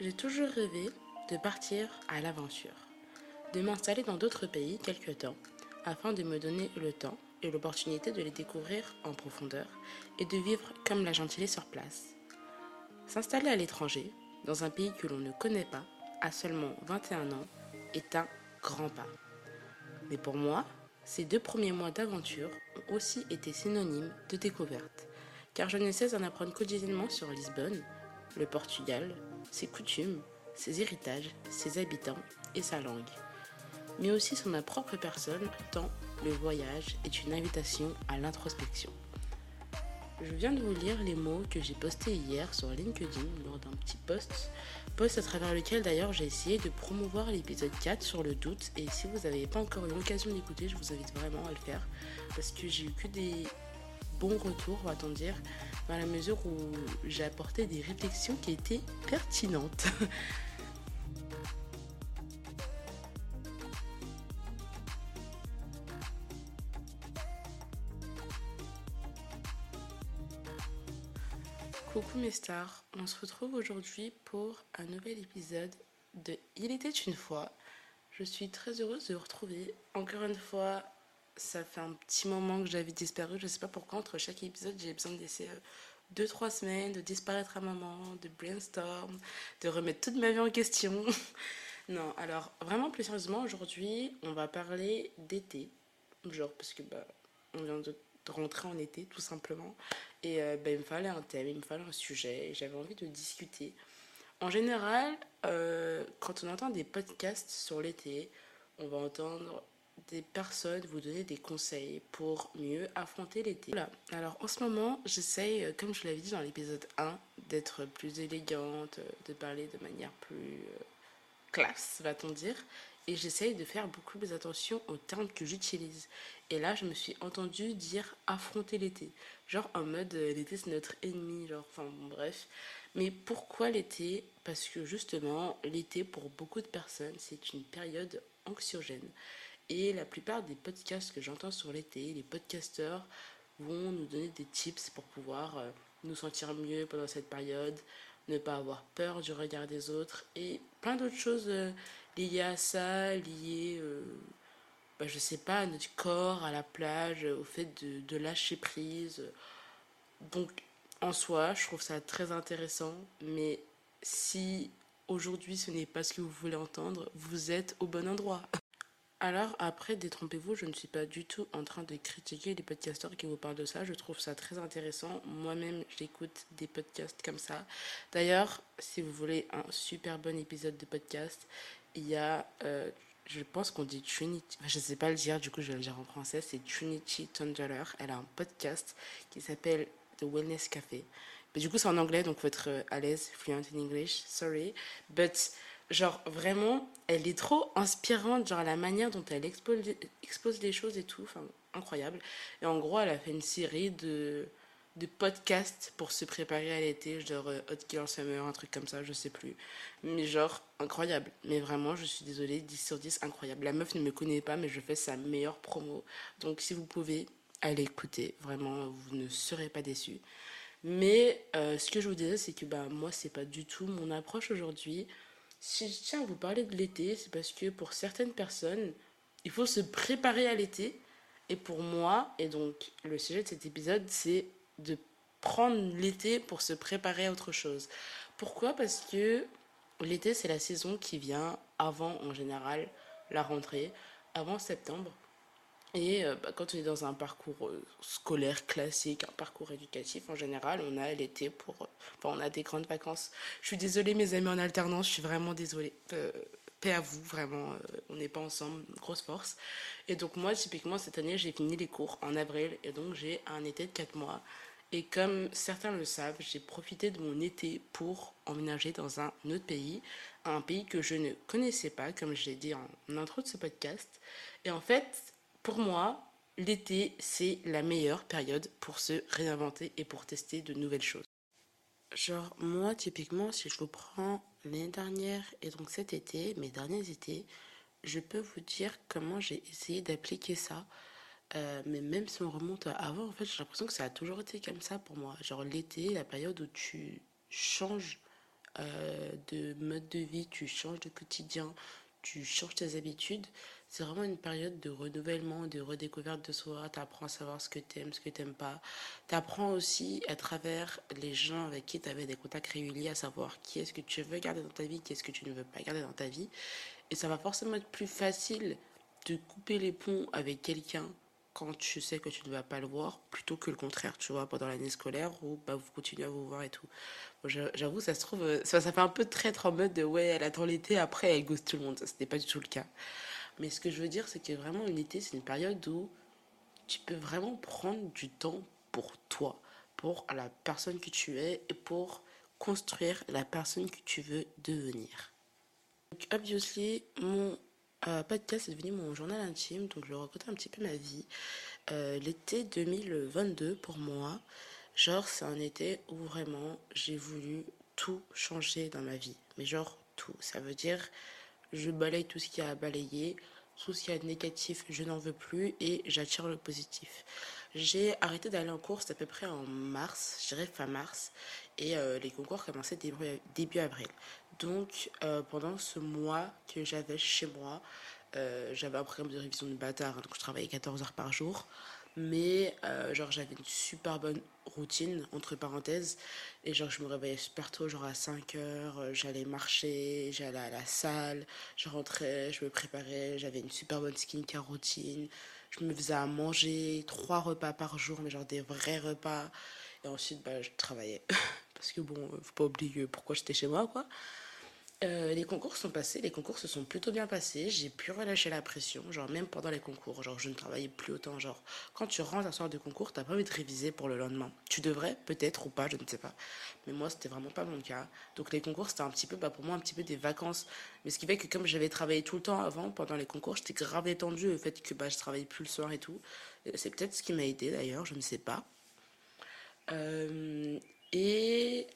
J'ai toujours rêvé de partir à l'aventure, de m'installer dans d'autres pays quelque temps, afin de me donner le temps et l'opportunité de les découvrir en profondeur et de vivre comme la gentillée sur place. S'installer à l'étranger, dans un pays que l'on ne connaît pas, à seulement 21 ans, est un grand pas. Mais pour moi, ces deux premiers mois d'aventure ont aussi été synonymes de découverte, car je ne cesse d'en apprendre quotidiennement sur Lisbonne, le Portugal, ses coutumes, ses héritages, ses habitants et sa langue, mais aussi sur ma propre personne, tant le voyage est une invitation à l'introspection. Je viens de vous lire les mots que j'ai postés hier sur LinkedIn lors d'un petit post, post à travers lequel d'ailleurs j'ai essayé de promouvoir l'épisode 4 sur le doute et si vous n'avez pas encore eu l'occasion d'écouter, je vous invite vraiment à le faire parce que j'ai eu que des bons retours, va-t-on dire, dans la mesure où j'ai apporté des réflexions qui étaient pertinentes. Coucou mes stars, on se retrouve aujourd'hui pour un nouvel épisode de Il était une fois. Je suis très heureuse de vous retrouver. Encore une fois, ça fait un petit moment que j'avais disparu. Je sais pas pourquoi, entre chaque épisode, j'ai besoin de laisser 2-3 euh, semaines, de disparaître un moment, de brainstorm, de remettre toute ma vie en question. non, alors vraiment plus sérieusement, aujourd'hui, on va parler d'été. Genre, parce que bah, on vient de rentrer en été, tout simplement. Et euh, bah, il me fallait un thème, il me fallait un sujet, et j'avais envie de discuter. En général, euh, quand on entend des podcasts sur l'été, on va entendre des personnes vous donner des conseils pour mieux affronter l'été. Voilà. Alors en ce moment, j'essaye, euh, comme je l'avais dit dans l'épisode 1, d'être plus élégante, euh, de parler de manière plus euh, classe, va-t-on dire. Et j'essaye de faire beaucoup plus attention aux termes que j'utilise. Et là, je me suis entendue dire affronter l'été. Genre en mode l'été c'est notre ennemi, genre, enfin bref. Mais pourquoi l'été? Parce que justement, l'été pour beaucoup de personnes, c'est une période anxiogène. Et la plupart des podcasts que j'entends sur l'été, les podcasteurs vont nous donner des tips pour pouvoir euh, nous sentir mieux pendant cette période, ne pas avoir peur du regard des autres et plein d'autres choses euh, liées à ça, liées, euh, bah, je sais pas, à notre corps, à la plage, au fait de, de lâcher prise. Donc en soi, je trouve ça très intéressant, mais si aujourd'hui ce n'est pas ce que vous voulez entendre, vous êtes au bon endroit. Alors après, détrompez-vous, je ne suis pas du tout en train de critiquer les podcasteurs qui vous parlent de ça. Je trouve ça très intéressant. Moi-même, j'écoute des podcasts comme ça. D'ailleurs, si vous voulez un super bon épisode de podcast, il y a, euh, je pense qu'on dit Trinity, je ne sais pas le dire, du coup je vais le dire en français, c'est Trinity Tundeler. Elle a un podcast qui s'appelle The Wellness Café. Mais du coup, c'est en anglais, donc faut être euh, à l'aise, fluent in English, sorry. But genre vraiment, elle est trop inspirante, genre la manière dont elle expose, expose les choses et tout, enfin incroyable. Et en gros, elle a fait une série de, de podcasts pour se préparer à l'été, genre euh, Hot Girl Summer, un truc comme ça, je sais plus. Mais genre incroyable. Mais vraiment, je suis désolée, 10 sur 10, incroyable. La meuf ne me connaît pas, mais je fais sa meilleure promo. Donc si vous pouvez, allez écouter, vraiment, vous ne serez pas déçus. Mais euh, ce que je vous disais, c'est que bah, moi, c'est pas du tout mon approche aujourd'hui. Si je tiens à vous parler de l'été, c'est parce que pour certaines personnes, il faut se préparer à l'été. Et pour moi, et donc le sujet de cet épisode, c'est de prendre l'été pour se préparer à autre chose. Pourquoi? Parce que l'été, c'est la saison qui vient avant, en général, la rentrée, avant septembre. Et euh, bah, quand on est dans un parcours euh, scolaire classique, un parcours éducatif en général, on a l'été pour. Enfin, on a des grandes vacances. Je suis désolée, mes amis en alternance, je suis vraiment désolée. Euh, paix à vous, vraiment, on n'est pas ensemble, grosse force. Et donc, moi, typiquement, cette année, j'ai fini les cours en avril et donc j'ai un été de 4 mois. Et comme certains le savent, j'ai profité de mon été pour emménager dans un autre pays, un pays que je ne connaissais pas, comme je l'ai dit en intro de ce podcast. Et en fait, pour moi, l'été, c'est la meilleure période pour se réinventer et pour tester de nouvelles choses. Genre, moi, typiquement, si je vous prends l'année dernière et donc cet été, mes derniers étés, je peux vous dire comment j'ai essayé d'appliquer ça. Euh, mais même si on remonte à avant, en fait, j'ai l'impression que ça a toujours été comme ça pour moi. Genre l'été, la période où tu changes euh, de mode de vie, tu changes de quotidien, tu changes tes habitudes. C'est vraiment une période de renouvellement, de redécouverte de soi. Tu apprends à savoir ce que tu aimes, ce que tu n'aimes pas. Tu apprends aussi à travers les gens avec qui tu avais des contacts réguliers à savoir qui est-ce que tu veux garder dans ta vie, qui est-ce que tu ne veux pas garder dans ta vie. Et ça va forcément être plus facile de couper les ponts avec quelqu'un quand tu sais que tu ne vas pas le voir, plutôt que le contraire, tu vois, pendant l'année scolaire où bah, vous continuez à vous voir et tout. J'avoue, ça se trouve, euh, ça, fait un peu traître en mode de ouais, elle attend l'été, après elle gosse tout le monde. Ce n'était pas du tout le cas. Mais ce que je veux dire, c'est que vraiment, l'été, c'est une période où tu peux vraiment prendre du temps pour toi, pour la personne que tu es et pour construire la personne que tu veux devenir. Donc, obviously, mon euh, podcast est devenu mon journal intime, donc je raconte un petit peu ma vie. Euh, l'été 2022, pour moi, genre, c'est un été où vraiment j'ai voulu tout changer dans ma vie. Mais genre, tout. Ça veut dire, je balaye tout ce qu'il y a à balayer, a de négatif, je n'en veux plus et j'attire le positif. J'ai arrêté d'aller en cours, à peu près en mars, je dirais fin mars, et euh, les concours commençaient début, début avril. Donc euh, pendant ce mois que j'avais chez moi, euh, j'avais un programme de révision de bâtard, donc je travaillais 14 heures par jour. Mais genre j'avais une super bonne routine, entre parenthèses. Et genre je me réveillais super tôt, genre à 5 heures, j'allais marcher, j'allais à la salle, je rentrais, je me préparais, j'avais une super bonne skincare routine. Je me faisais à manger trois repas par jour, mais genre des vrais repas. Et ensuite, bah, je travaillais. Parce que bon, faut pas oublier pourquoi j'étais chez moi, quoi. Euh, les concours sont passés, les concours se sont plutôt bien passés, j'ai pu relâcher la pression, genre même pendant les concours, genre je ne travaillais plus autant, genre quand tu rentres un soir de concours, t'as pas envie de réviser pour le lendemain. Tu devrais, peut-être ou pas, je ne sais pas. Mais moi, c'était vraiment pas mon cas. Donc les concours, c'était un petit peu, bah, pour moi, un petit peu des vacances. Mais ce qui fait que comme j'avais travaillé tout le temps avant, pendant les concours, j'étais grave étendue, le fait que bah, je travaillais plus le soir et tout. C'est peut-être ce qui m'a aidé d'ailleurs, je ne sais pas. Euh, et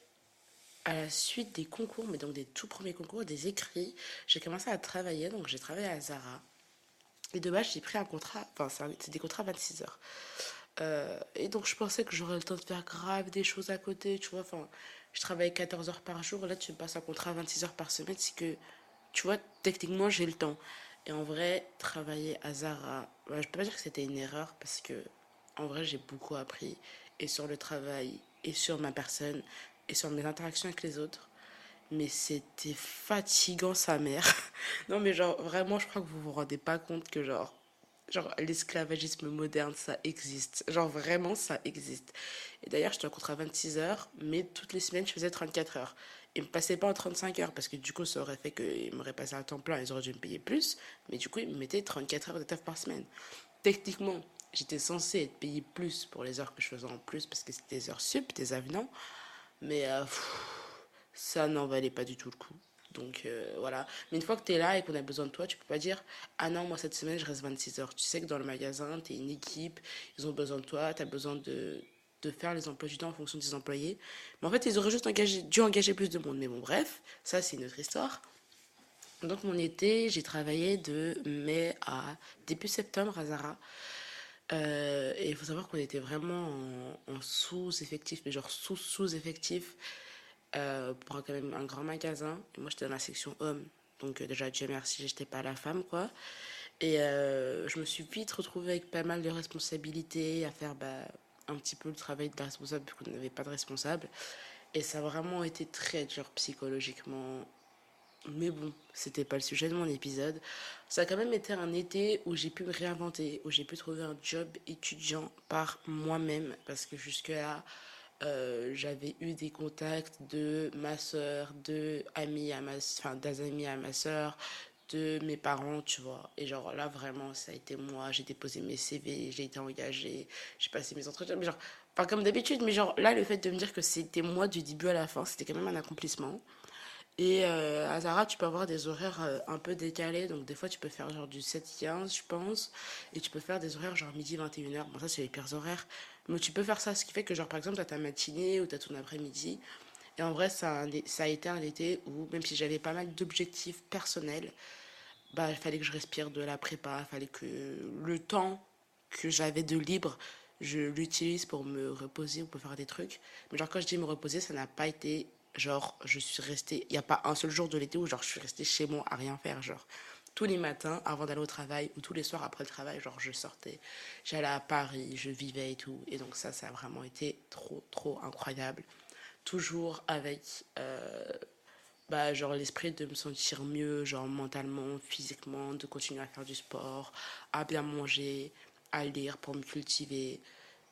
à la suite des concours, mais donc des tout premiers concours, des écrits, j'ai commencé à travailler. Donc j'ai travaillé à Zara. Et de base, j'ai pris un contrat, enfin, c'est des contrats 26 heures. Euh, et donc je pensais que j'aurais le temps de faire grave des choses à côté, tu vois. Enfin, je travaille 14 heures par jour. Là, tu me passes un contrat 26 heures par semaine. C'est que, tu vois, techniquement, j'ai le temps. Et en vrai, travailler à Zara, bah, je peux pas dire que c'était une erreur parce que, en vrai, j'ai beaucoup appris. Et sur le travail, et sur ma personne, et sur mes interactions avec les autres. Mais c'était fatigant sa mère. non mais genre vraiment je crois que vous vous rendez pas compte que genre genre l'esclavagisme moderne ça existe. Genre vraiment ça existe. Et d'ailleurs j'étais en contrat 26 heures mais toutes les semaines je faisais 34 heures. Ils me passaient pas en 35 heures parce que du coup ça aurait fait qu'ils m'auraient passé un temps plein, ils auraient dû me payer plus. Mais du coup ils me mettaient 34 heures de taf par semaine. Techniquement j'étais censée être payée plus pour les heures que je faisais en plus parce que c'était des heures sup, des avenants. Mais euh, ça n'en valait pas du tout le coup. Donc euh, voilà. Mais une fois que tu es là et qu'on a besoin de toi, tu peux pas dire Ah non, moi cette semaine je reste 26 heures. Tu sais que dans le magasin, tu es une équipe, ils ont besoin de toi, tu as besoin de, de, faire les emplois du temps en fonction des employés. Mais en fait, ils auraient juste dû engager plus de monde. Mais bon, bref, ça c'est une autre histoire. Donc mon été, j'ai travaillé de mai à début septembre à Zara. Euh, et il faut savoir qu'on était vraiment en, sous-effectif, mais genre sous-sous-effectif euh, pour quand même un grand magasin. Moi, j'étais dans la section homme. Donc, euh, déjà, Dieu merci, j'étais pas la femme, quoi. Et je me suis vite retrouvée avec pas mal de responsabilités à faire bah, un petit peu le travail de la responsable, vu qu'on n'avait pas de responsable. Et ça a vraiment été très dur psychologiquement mais bon, c'était pas le sujet de mon épisode. Ça a quand même été un été où j'ai pu me réinventer, où j'ai pu trouver un job étudiant par moi-même. Parce que jusque-là, euh, j'avais eu des contacts de ma soeur, de amis à ma, amis à ma soeur, de mes parents, tu vois. Et genre là, vraiment, ça a été moi. J'ai déposé mes CV, j'ai été engagée, j'ai passé mes entretiens. Mais genre, pas comme d'habitude, mais genre là, le fait de me dire que c'était moi du début à la fin, c'était quand même un accomplissement. Et euh, à Zara, tu peux avoir des horaires euh, un peu décalés. Donc, des fois, tu peux faire genre du 7-15, je pense. Et tu peux faire des horaires genre midi 21h. Bon, ça, c'est les pires horaires. Mais tu peux faire ça. Ce qui fait que, genre, par exemple, tu as ta matinée ou tu as ton après-midi. Et en vrai, ça a, ça a été un été où, même si j'avais pas mal d'objectifs personnels, bah, il fallait que je respire de la prépa. Il fallait que le temps que j'avais de libre, je l'utilise pour me reposer ou pour faire des trucs. Mais genre, quand je dis me reposer, ça n'a pas été genre, je suis restée, il n'y a pas un seul jour de l'été où, genre, je suis restée chez moi à rien faire, genre. Tous les matins, avant d'aller au travail, ou tous les soirs après le travail, genre, je sortais. J'allais à Paris, je vivais et tout. Et donc, ça, ça a vraiment été trop, trop incroyable. Toujours avec, euh, bah, genre, l'esprit de me sentir mieux, genre, mentalement, physiquement, de continuer à faire du sport, à bien manger, à lire pour me cultiver.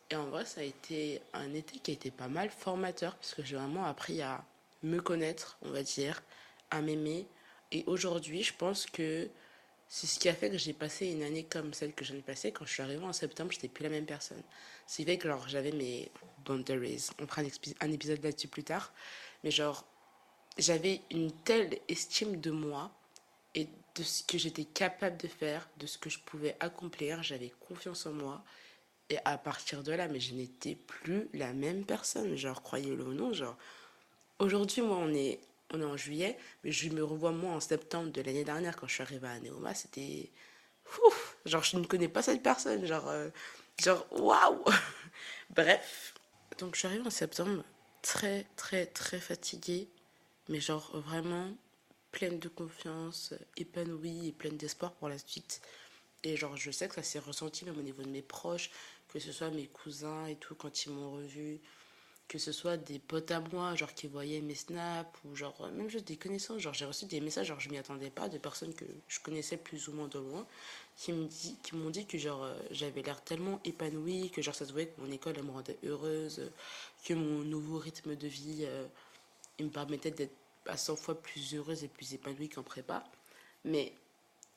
Et en vrai, ça a été un été qui a été pas mal formateur, parce que j'ai vraiment appris à me connaître, on va dire, à m'aimer. Et aujourd'hui, je pense que c'est ce qui a fait que j'ai passé une année comme celle que j'en ai passée. Quand je suis arrivée en septembre, j'étais plus la même personne. C'est vrai que j'avais mes boundaries. On fera un épisode là-dessus plus tard. Mais genre, j'avais une telle estime de moi et de ce que j'étais capable de faire, de ce que je pouvais accomplir. J'avais confiance en moi. Et à partir de là, mais je n'étais plus la même personne. Genre, croyez-le ou non, genre, aujourd'hui, moi, on est, on est en juillet, mais je me revois, moi, en septembre de l'année dernière, quand je suis arrivée à Neoma, c'était. Ouf, genre, je ne connais pas cette personne. Genre, euh, genre waouh! Bref. Donc, je suis arrivée en septembre, très, très, très fatiguée, mais genre, vraiment pleine de confiance, épanouie et pleine d'espoir pour la suite. Et genre, je sais que ça s'est ressenti même au niveau de mes proches, que ce soit mes cousins et tout, quand ils m'ont revu, que ce soit des potes à moi, genre qui voyaient mes snaps, ou genre même juste des connaissances. Genre, j'ai reçu des messages, genre je m'y attendais pas, de personnes que je connaissais plus ou moins de loin, qui me dit, qui m'ont dit que genre euh, j'avais l'air tellement épanouie, que genre ça se voyait que mon école elle me rendait heureuse, que mon nouveau rythme de vie, euh, il me permettait d'être à 100 fois plus heureuse et plus épanouie qu'en prépa. Mais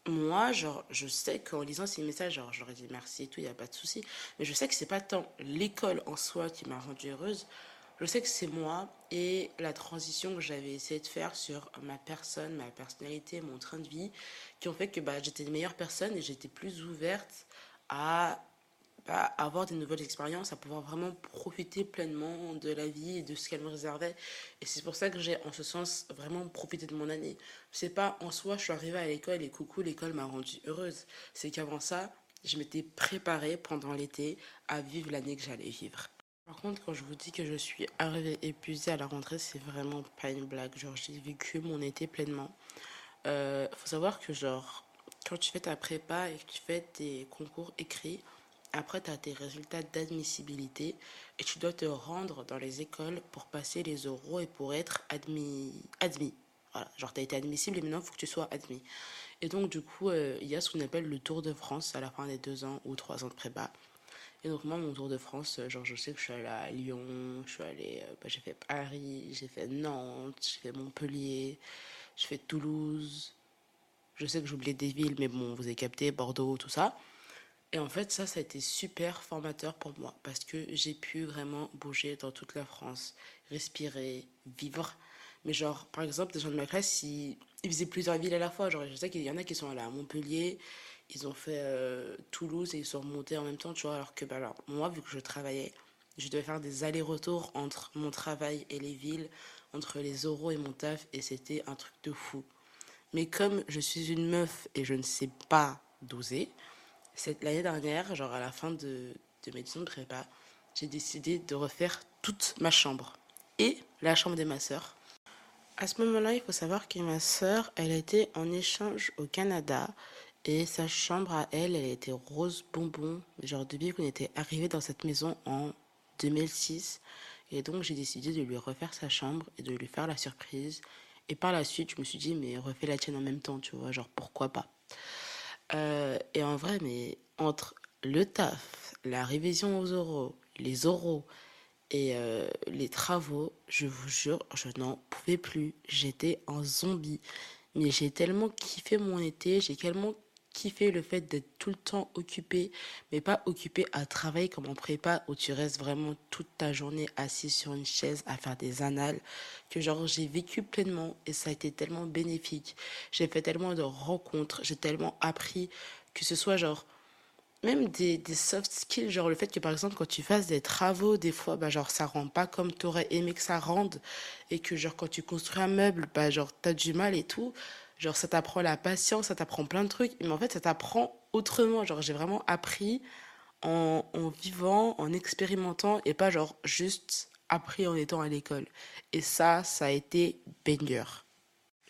moi, genre, je sais qu'en lisant ces messages, genre, j'aurais dit merci et tout, il n'y a pas de souci. Mais je sais que c'est pas tant l'école en soi qui m'a rendue heureuse. Je sais que c'est moi et la transition que j'avais essayé de faire sur ma personne, ma personnalité, mon train de vie, qui ont fait que bah, j'étais une meilleure personne et j'étais plus ouverte à à avoir des nouvelles expériences, à pouvoir vraiment profiter pleinement de la vie et de ce qu'elle me réservait. Et c'est pour ça que j'ai, en ce sens, vraiment profité de mon année. C'est pas en soi, je suis arrivée à l'école et coucou, l'école m'a rendue heureuse. C'est qu'avant ça, je m'étais préparée pendant l'été à vivre l'année que j'allais vivre. Par contre, quand je vous dis que je suis arrivée épuisée à la rentrée, c'est vraiment pas une blague. Genre, j'ai vécu mon été pleinement. Euh, faut savoir que, genre, quand tu fais ta prépa et que tu fais tes concours écrits, après, tu as tes résultats d'admissibilité et tu dois te rendre dans les écoles pour passer les oraux et pour être admis. admis. Voilà, genre tu as été admissible et maintenant il faut que tu sois admis. Et donc, du coup, euh, il y a ce qu'on appelle le Tour de France à la fin des deux ans ou trois ans de prépa. Et donc, moi, mon Tour de France, euh, genre, je sais que je suis allée à Lyon, je suis allée, euh, bah, j'ai fait Paris, j'ai fait Nantes, j'ai fait Montpellier, j'ai fait Toulouse. Je sais que j'oubliais des villes, mais bon, vous avez capté, Bordeaux, tout ça. Et en fait, ça, ça a été super formateur pour moi parce que j'ai pu vraiment bouger dans toute la France, respirer, vivre. Mais genre, par exemple, des gens de ma classe, ils, faisaient plusieurs villes à la fois. Genre, je sais qu'il y en a qui sont allés à Montpellier, ils ont fait euh, Toulouse et ils sont remontés en même temps, tu vois. Alors que, bah, alors, moi, vu que je travaillais, je devais faire des allers-retours entre mon travail et les villes, entre les oraux et mon taf, et c'était un truc de fou. Mais comme je suis une meuf et je ne sais pas doser, l'année dernière, genre à la fin de, de mes de prépa, j'ai décidé de refaire toute ma chambre et la chambre de ma sœur. À ce moment-là, il faut savoir que ma sœur, elle était en échange au Canada et sa chambre à elle, elle était rose bonbon. Genre depuis qu'on était arrivé dans cette maison en 2006. Et donc j'ai décidé de lui refaire sa chambre et de lui faire la surprise. Et par la suite, je me suis dit, mais refais la tienne en même temps, tu vois, genre pourquoi pas. Euh, et en vrai, mais entre le taf, la révision aux oraux, les oraux et euh, les travaux, je vous jure, je n'en pouvais plus. J'étais en zombie. Mais j'ai tellement kiffé mon été, j'ai tellement kiffé le fait d'être tout le temps occupé, mais pas occupé à travailler comme en prépa où tu restes vraiment toute ta journée assis sur une chaise à faire des annales, que genre j'ai vécu pleinement et ça a été tellement bénéfique. J'ai fait tellement de rencontres, j'ai tellement appris que ce soit genre même des, des, soft skills, genre le fait que par exemple quand tu fasses des travaux, des fois, bah genre ça rend pas comme tu aurais aimé que ça rende, et que genre quand tu construis un meuble, bah genre t'as du mal et tout, Genre, ça t'apprend la patience, ça t'apprend plein de trucs, mais en fait, ça t'apprend autrement. Genre, j'ai vraiment appris en, en, vivant, en expérimentant, et pas genre juste appris en étant à l'école. Et ça, ça a été banger.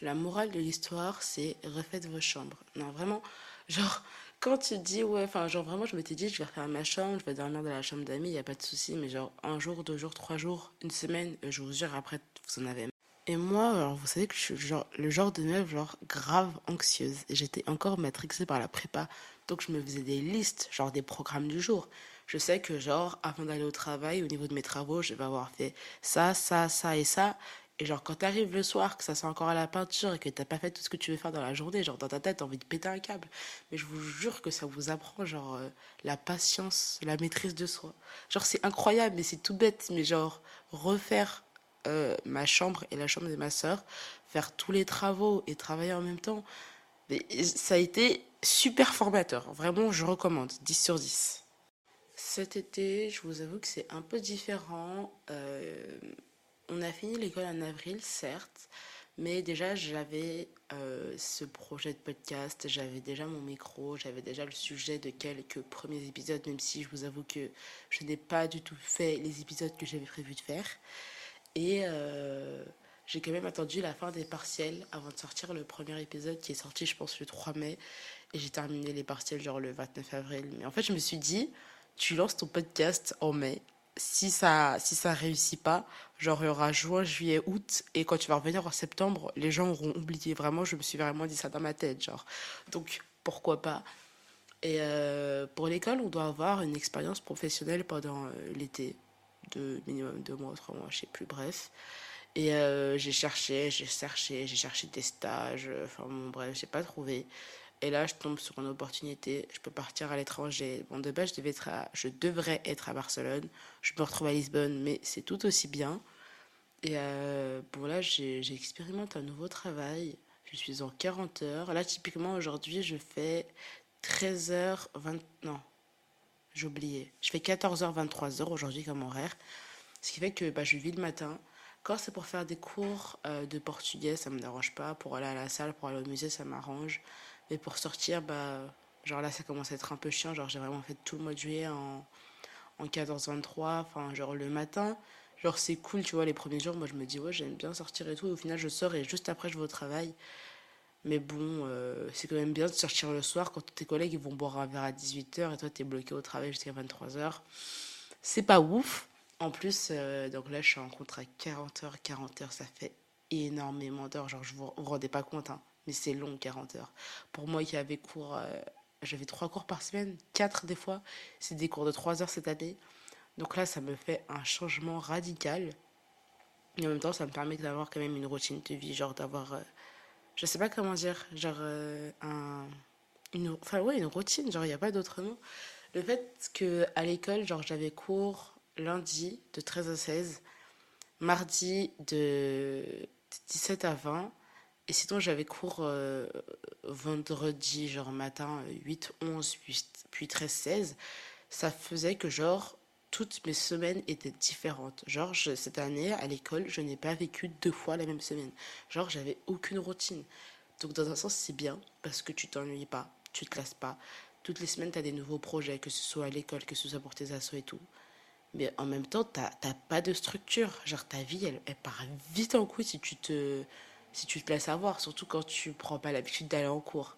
La morale de l'histoire, c'est refaites vos chambres. Non, vraiment, genre, quand tu dis, ouais, enfin, genre, vraiment, je m'étais dit, je vais refaire ma chambre, je vais dormir dans la chambre d'amis, il n'y a pas de souci, mais genre, un jour, deux jours, trois jours, une semaine, je vous jure, après, vous en avez. Et moi, alors, vous savez que je suis genre, le genre de meuf, genre, grave anxieuse. Et j'étais encore matrixée par la prépa. Donc, je me faisais des listes, genre, des programmes du jour. Je sais que, genre, avant d'aller au travail, au niveau de mes travaux, je vais avoir fait ça, ça, ça et ça. Et genre, quand t'arrives le soir, que ça sent encore à la peinture et que t'as pas fait tout ce que tu veux faire dans la journée, genre, dans ta tête, t'as envie de péter un câble. Mais je vous jure que ça vous apprend, genre, euh, la patience, la maîtrise de soi. Genre, c'est incroyable, mais c'est tout bête. Mais genre, refaire euh, ma chambre et la chambre de ma soeur, faire tous les travaux et travailler en même temps, ça a été super formateur. Vraiment, je recommande. 10 sur 10. Cet été, je vous avoue que c'est un peu différent. Euh, on a fini l'école en avril, certes, mais déjà j'avais euh, ce projet de podcast, j'avais déjà mon micro, j'avais déjà le sujet de quelques premiers épisodes, même si je vous avoue que je n'ai pas du tout fait les épisodes que j'avais prévu de faire. Et euh, j'ai quand même attendu la fin des partiels avant de sortir le premier épisode qui est sorti, je pense, le 3 mai. Et j'ai terminé les partiels genre le 29 avril. Mais en fait, je me suis dit, tu lances ton podcast en mai si ça si ça réussit pas, genre il y aura juin, juillet, août et quand tu vas revenir en septembre, les gens auront oublié vraiment, je me suis vraiment dit ça dans ma tête genre. Donc pourquoi pas? Et euh, pour l'école, on doit avoir une expérience professionnelle pendant euh, l'été de minimum deux mois, trois mois, je sais plus, bref. Et euh, j'ai cherché, j'ai cherché, j'ai cherché des stages, enfin bon, bref, j'ai pas trouvé. Et là, je tombe sur une opportunité. Je peux partir à l'étranger. Bon, de base, je, devais être je devrais être à Barcelone. Je me retrouve à Lisbonne, mais c'est tout aussi bien. Et euh, bon, là, j'expérimente un nouveau travail. Je suis en 40 heures. Là, typiquement, aujourd'hui, je fais 13h, 20... Non, j'ai oublié. Je fais 14h, 23h aujourd'hui comme horaire. Ce qui fait que bah, je vis le matin. Quand c'est pour faire des cours euh, de portugais, ça me dérange pas. Pour aller à la salle, pour aller au musée, ça m'arrange. Mais pour sortir, bah, genre là, ça commence à être un peu chiant. Genre, j'ai vraiment fait tout le mois de juillet en, en 14-23, enfin, genre le matin. Genre, c'est cool, tu vois, les premiers jours, moi, je me dis, ouais, j'aime bien sortir et tout. Et au final, je sors et juste après, je vais au travail. Mais bon, euh, c'est quand même bien de sortir le soir quand tes collègues ils vont boire un verre à 18h et toi, t'es bloqué au travail jusqu'à 23h. C'est pas ouf. En plus, euh, donc là, je suis en contrat 40h, 40h, ça fait énormément d'heures. Genre, je vous, vous rendez pas compte, hein mais c'est long 40 heures. Pour moi qui avait cours, euh, j'avais trois cours par semaine, quatre des fois, c'est des cours de 3 heures cette année. Donc là, ça me fait un changement radical. Et en même temps, ça me permet d'avoir quand même une routine de vie, genre d'avoir, je sais pas comment dire, genre euh, un, une, enfin routine, genre il n'y a pas d'autre mot. Le fait que à l'école, genre j'avais cours lundi de 13 à 16, mardi de 17 à 20, et sinon, j'avais cours euh, vendredi, genre matin, 8, 11, puis, puis 13, 16. Ça faisait que, genre, toutes mes semaines étaient différentes. Genre, cette année, à l'école, je n'ai pas vécu deux fois la même semaine. Genre, j'avais aucune routine. Donc, dans un sens, c'est bien, parce que tu t'ennuies pas, tu te lasses pas. Toutes les semaines, tu as des nouveaux projets, que ce soit à l'école, que ce soit pour tes assos et tout. Mais en même temps, tu n'as pas de structure. Genre, ta vie, elle, part vite en couille si tu te si tu te laisses avoir, surtout quand tu prends pas l'habitude d'aller en cours.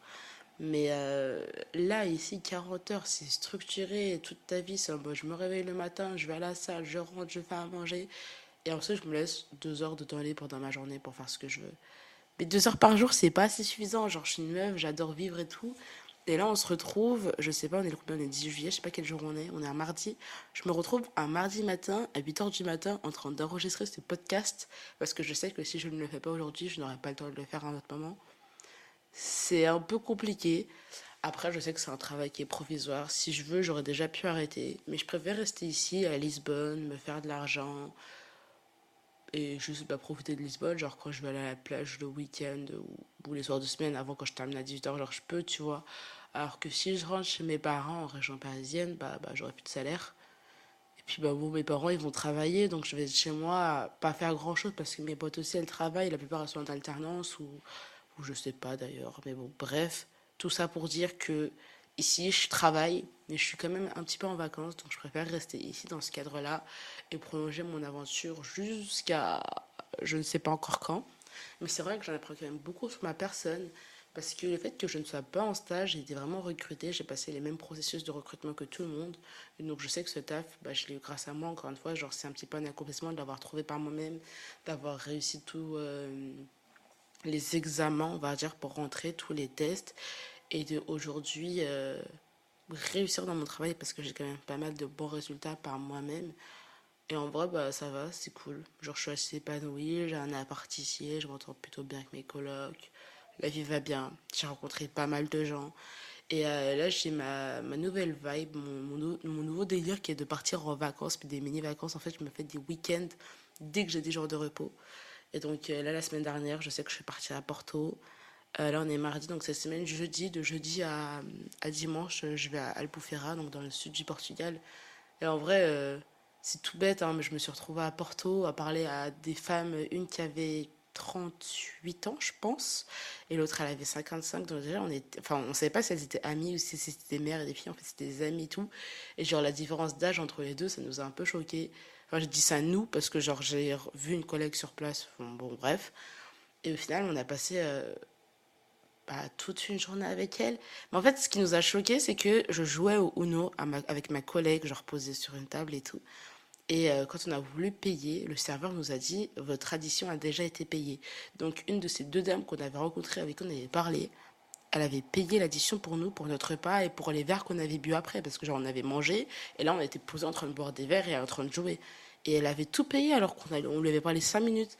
Mais euh, là, ici, 40 heures, c'est structuré toute ta vie. C'est je me réveille le matin, je vais à la salle, je rentre, je fais à manger. Et ensuite, je me laisse deux heures de temps libre pendant ma journée pour faire ce que je veux. Mais deux heures par jour, c'est pas assez suffisant. Genre, je suis une meuf, j'adore vivre et tout. Et là, on se retrouve, je sais pas, on est le On est 10 juillet, je sais pas quel jour on est. On est un mardi. Je me retrouve un mardi matin, à 8h du matin, en train d'enregistrer ce podcast. Parce que je sais que si je ne le fais pas aujourd'hui, je n'aurai pas le temps de le faire à un autre moment. C'est un peu compliqué. Après, je sais que c'est un travail qui est provisoire. Si je veux, j'aurais déjà pu arrêter. Mais je préfère rester ici, à Lisbonne, me faire de l'argent. Et juste pas profiter de Lisbonne. Genre, quand je vais aller à la plage le week-end ou, ou les soirs de semaine, avant quand je termine à 18h, genre, je peux, tu vois. Alors que si je rentre chez mes parents en région parisienne, bah, bah j'aurai plus de salaire. Et puis bah bon, mes parents ils vont travailler, donc je vais chez moi pas faire grand chose parce que mes potes aussi elles travaillent, la plupart elles sont en alternance ou, ou je sais pas d'ailleurs. Mais bon, bref, tout ça pour dire que ici, je travaille, mais je suis quand même un petit peu en vacances, donc je préfère rester ici dans ce cadre-là et prolonger mon aventure jusqu'à je ne sais pas encore quand. Mais c'est vrai que j'en apprends quand même beaucoup sur ma personne, parce que le fait que je ne sois pas en stage, j'ai été vraiment recrutée, j'ai passé les mêmes processus de recrutement que tout le monde. Donc je sais que ce taf, bah, je l'ai eu grâce à moi, encore une fois. Genre c'est un petit peu un accomplissement de l'avoir trouvé par moi-même, d'avoir réussi tous euh, les examens, on va dire, pour rentrer, tous les tests. Et d'aujourd'hui euh, réussir dans mon travail parce que j'ai quand même pas mal de bons résultats par moi-même. Et en vrai, bah, ça va, c'est cool. Genre, je suis assez épanouie, j'ai un appart ici, je m'entends plutôt bien avec mes colocs la vie va bien. J'ai rencontré pas mal de gens. Et euh, là, j'ai ma, ma, nouvelle vibe, mon, mon, nouveau délire qui est de partir en vacances, puis des mini-vacances. En fait, je me fais des week-ends dès que j'ai des jours de repos. Et donc euh, là, la semaine dernière, je sais que je suis partie à Porto. Euh, là, on est mardi, donc cette semaine, jeudi, de jeudi à, à dimanche, je vais à Albufeira, donc dans le sud du Portugal. Et en vrai, c'est tout bête, hein, mais je me suis retrouvée à Porto à parler à des femmes, une qui avait 38 ans, je pense, et l'autre, elle avait 55. Donc déjà, on était, enfin, savait pas si elles étaient amies ou si c'était des mères et des filles. En fait, c'était des amies et tout. Et genre, la différence d'âge entre les deux, ça nous a un peu choqué. Enfin, je dis ça nous parce que genre, j'ai vu une collègue sur place. Bon, bref. Et au final, on a passé euh, bah, toute une journée avec elle. Mais en fait, ce qui nous a choqué, c'est que je jouais au Uno avec ma collègue, genre posée sur une table et tout. Et euh, quand on a voulu payer, le serveur nous a dit votre addition a déjà été payée. Donc une de ces deux dames qu'on avait rencontrées, avec qui on avait parlé, elle avait payé l'addition pour nous, pour notre repas et pour les verres qu'on avait bu après. Parce que genre on avait mangé et là on était posé en train de boire des verres et en train de jouer. Et elle avait tout payé alors qu'on on lui avait parlé cinq minutes.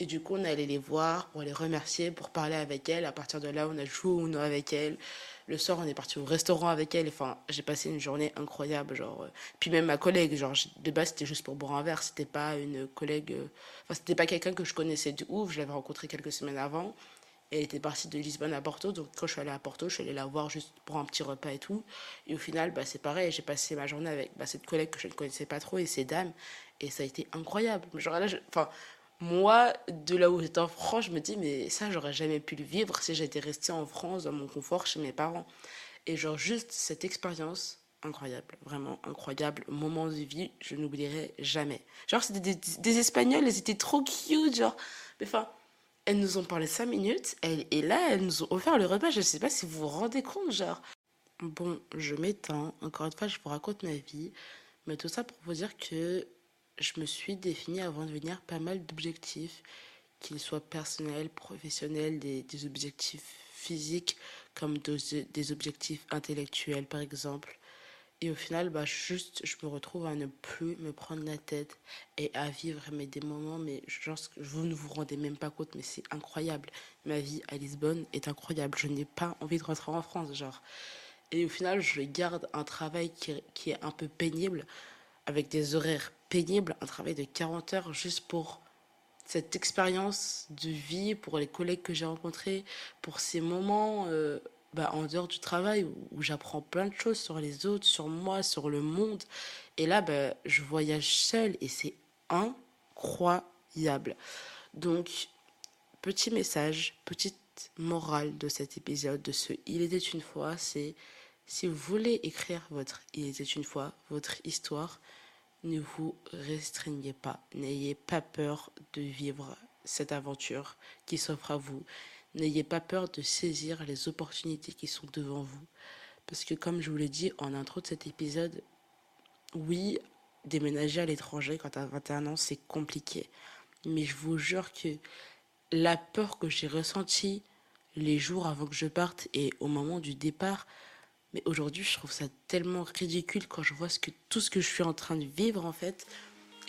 Et du coup on allait les voir pour les remercier, pour parler avec elle. À partir de là on a joué au Uno avec elle. Le soir, on est parti au restaurant avec elle. Enfin, j'ai passé une journée incroyable. Genre, euh. Puis même ma collègue, genre, de base, c'était juste pour boire un verre. C'était pas une collègue. Euh, enfin, c'était pas quelqu'un que je connaissais du ouf. Je l'avais rencontré quelques semaines avant. Elle était partie de Lisbonne à Porto. Donc, quand je suis allée à Porto, je suis allée la voir juste pour un petit repas et tout. Et au final, bah, c'est pareil. J'ai passé ma journée avec bah, cette collègue que je ne connaissais pas trop et ces dames. Et ça a été incroyable. Genre là, enfin, moi, de là où j'étais en France, je me dis, mais ça, j'aurais jamais pu le vivre si j'étais restée en France, dans mon confort, chez mes parents. Et genre, juste cette expérience, incroyable, vraiment incroyable, moment de vie, je n'oublierai jamais. Genre, c'était des, des, Espagnols, elles étaient trop cute, genre, mais enfin, elles nous ont parlé cinq minutes, et là, elles nous ont offert le repas, je ne sais pas si vous vous rendez compte, genre. Bon, je m'étends, encore une fois, je vous raconte ma vie, mais tout ça pour vous dire que je me suis définie avant de venir pas mal d'objectifs, qu'ils soient personnels, professionnels, des, objectifs physiques comme des, objectifs intellectuels par exemple. Et au final, bah, juste, je me retrouve à ne plus me prendre la tête et à vivre mais des moments, mais genre, vous ne vous rendez même pas compte, mais c'est incroyable. Ma vie à Lisbonne est incroyable. Je n'ai pas envie de rentrer en France, genre. Et au final, je garde un travail qui, qui est un peu pénible, avec des horaires pénible, un travail de 40 heures juste pour cette expérience de vie, pour les collègues que j'ai rencontrés, pour ces moments euh, bah, en dehors du travail où, j'apprends plein de choses sur les autres, sur moi, sur le monde. Et là, bah, je voyage seule et c'est incroyable. Donc, petit message, petite morale de cet épisode, de ce Il était une fois, c'est si vous voulez écrire votre Il était une fois, votre histoire, ne vous restreignez pas, n'ayez pas peur de vivre cette aventure qui s'offre à vous. N'ayez pas peur de saisir les opportunités qui sont devant vous. Parce que comme je vous l'ai dit en intro de cet épisode, oui, déménager à l'étranger quand à 21 ans, c'est compliqué. Mais je vous jure que la peur que j'ai ressentie les jours avant que je parte et au moment du départ, mais aujourd'hui, je trouve ça tellement ridicule quand je vois ce que, tout ce que je suis en train de vivre en fait.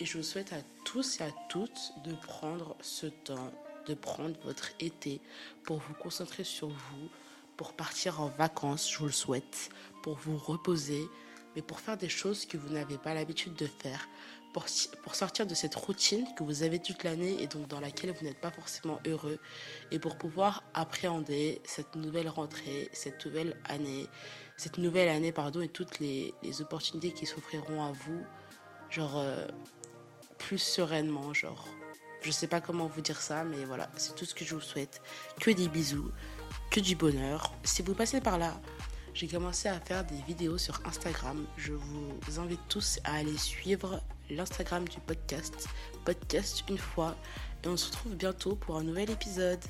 Et je vous souhaite à tous et à toutes de prendre ce temps, de prendre votre été pour vous concentrer sur vous, pour partir en vacances, je vous le souhaite, pour vous reposer, mais pour faire des choses que vous n'avez pas l'habitude de faire, pour, pour sortir de cette routine que vous avez toute l'année et donc dans laquelle vous n'êtes pas forcément heureux, et pour pouvoir appréhender cette nouvelle rentrée, cette nouvelle année, cette nouvelle année, pardon, et toutes les, les opportunités qui s'offriront à vous, genre, euh, plus sereinement, genre. Je sais pas comment vous dire ça, mais voilà, c'est tout ce que je vous souhaite. Que des bisous, que du bonheur. Si vous passez par là, j'ai commencé à faire des vidéos sur Instagram. Je vous invite tous à aller suivre l'Instagram du podcast, podcast une fois, et on se retrouve bientôt pour un nouvel épisode.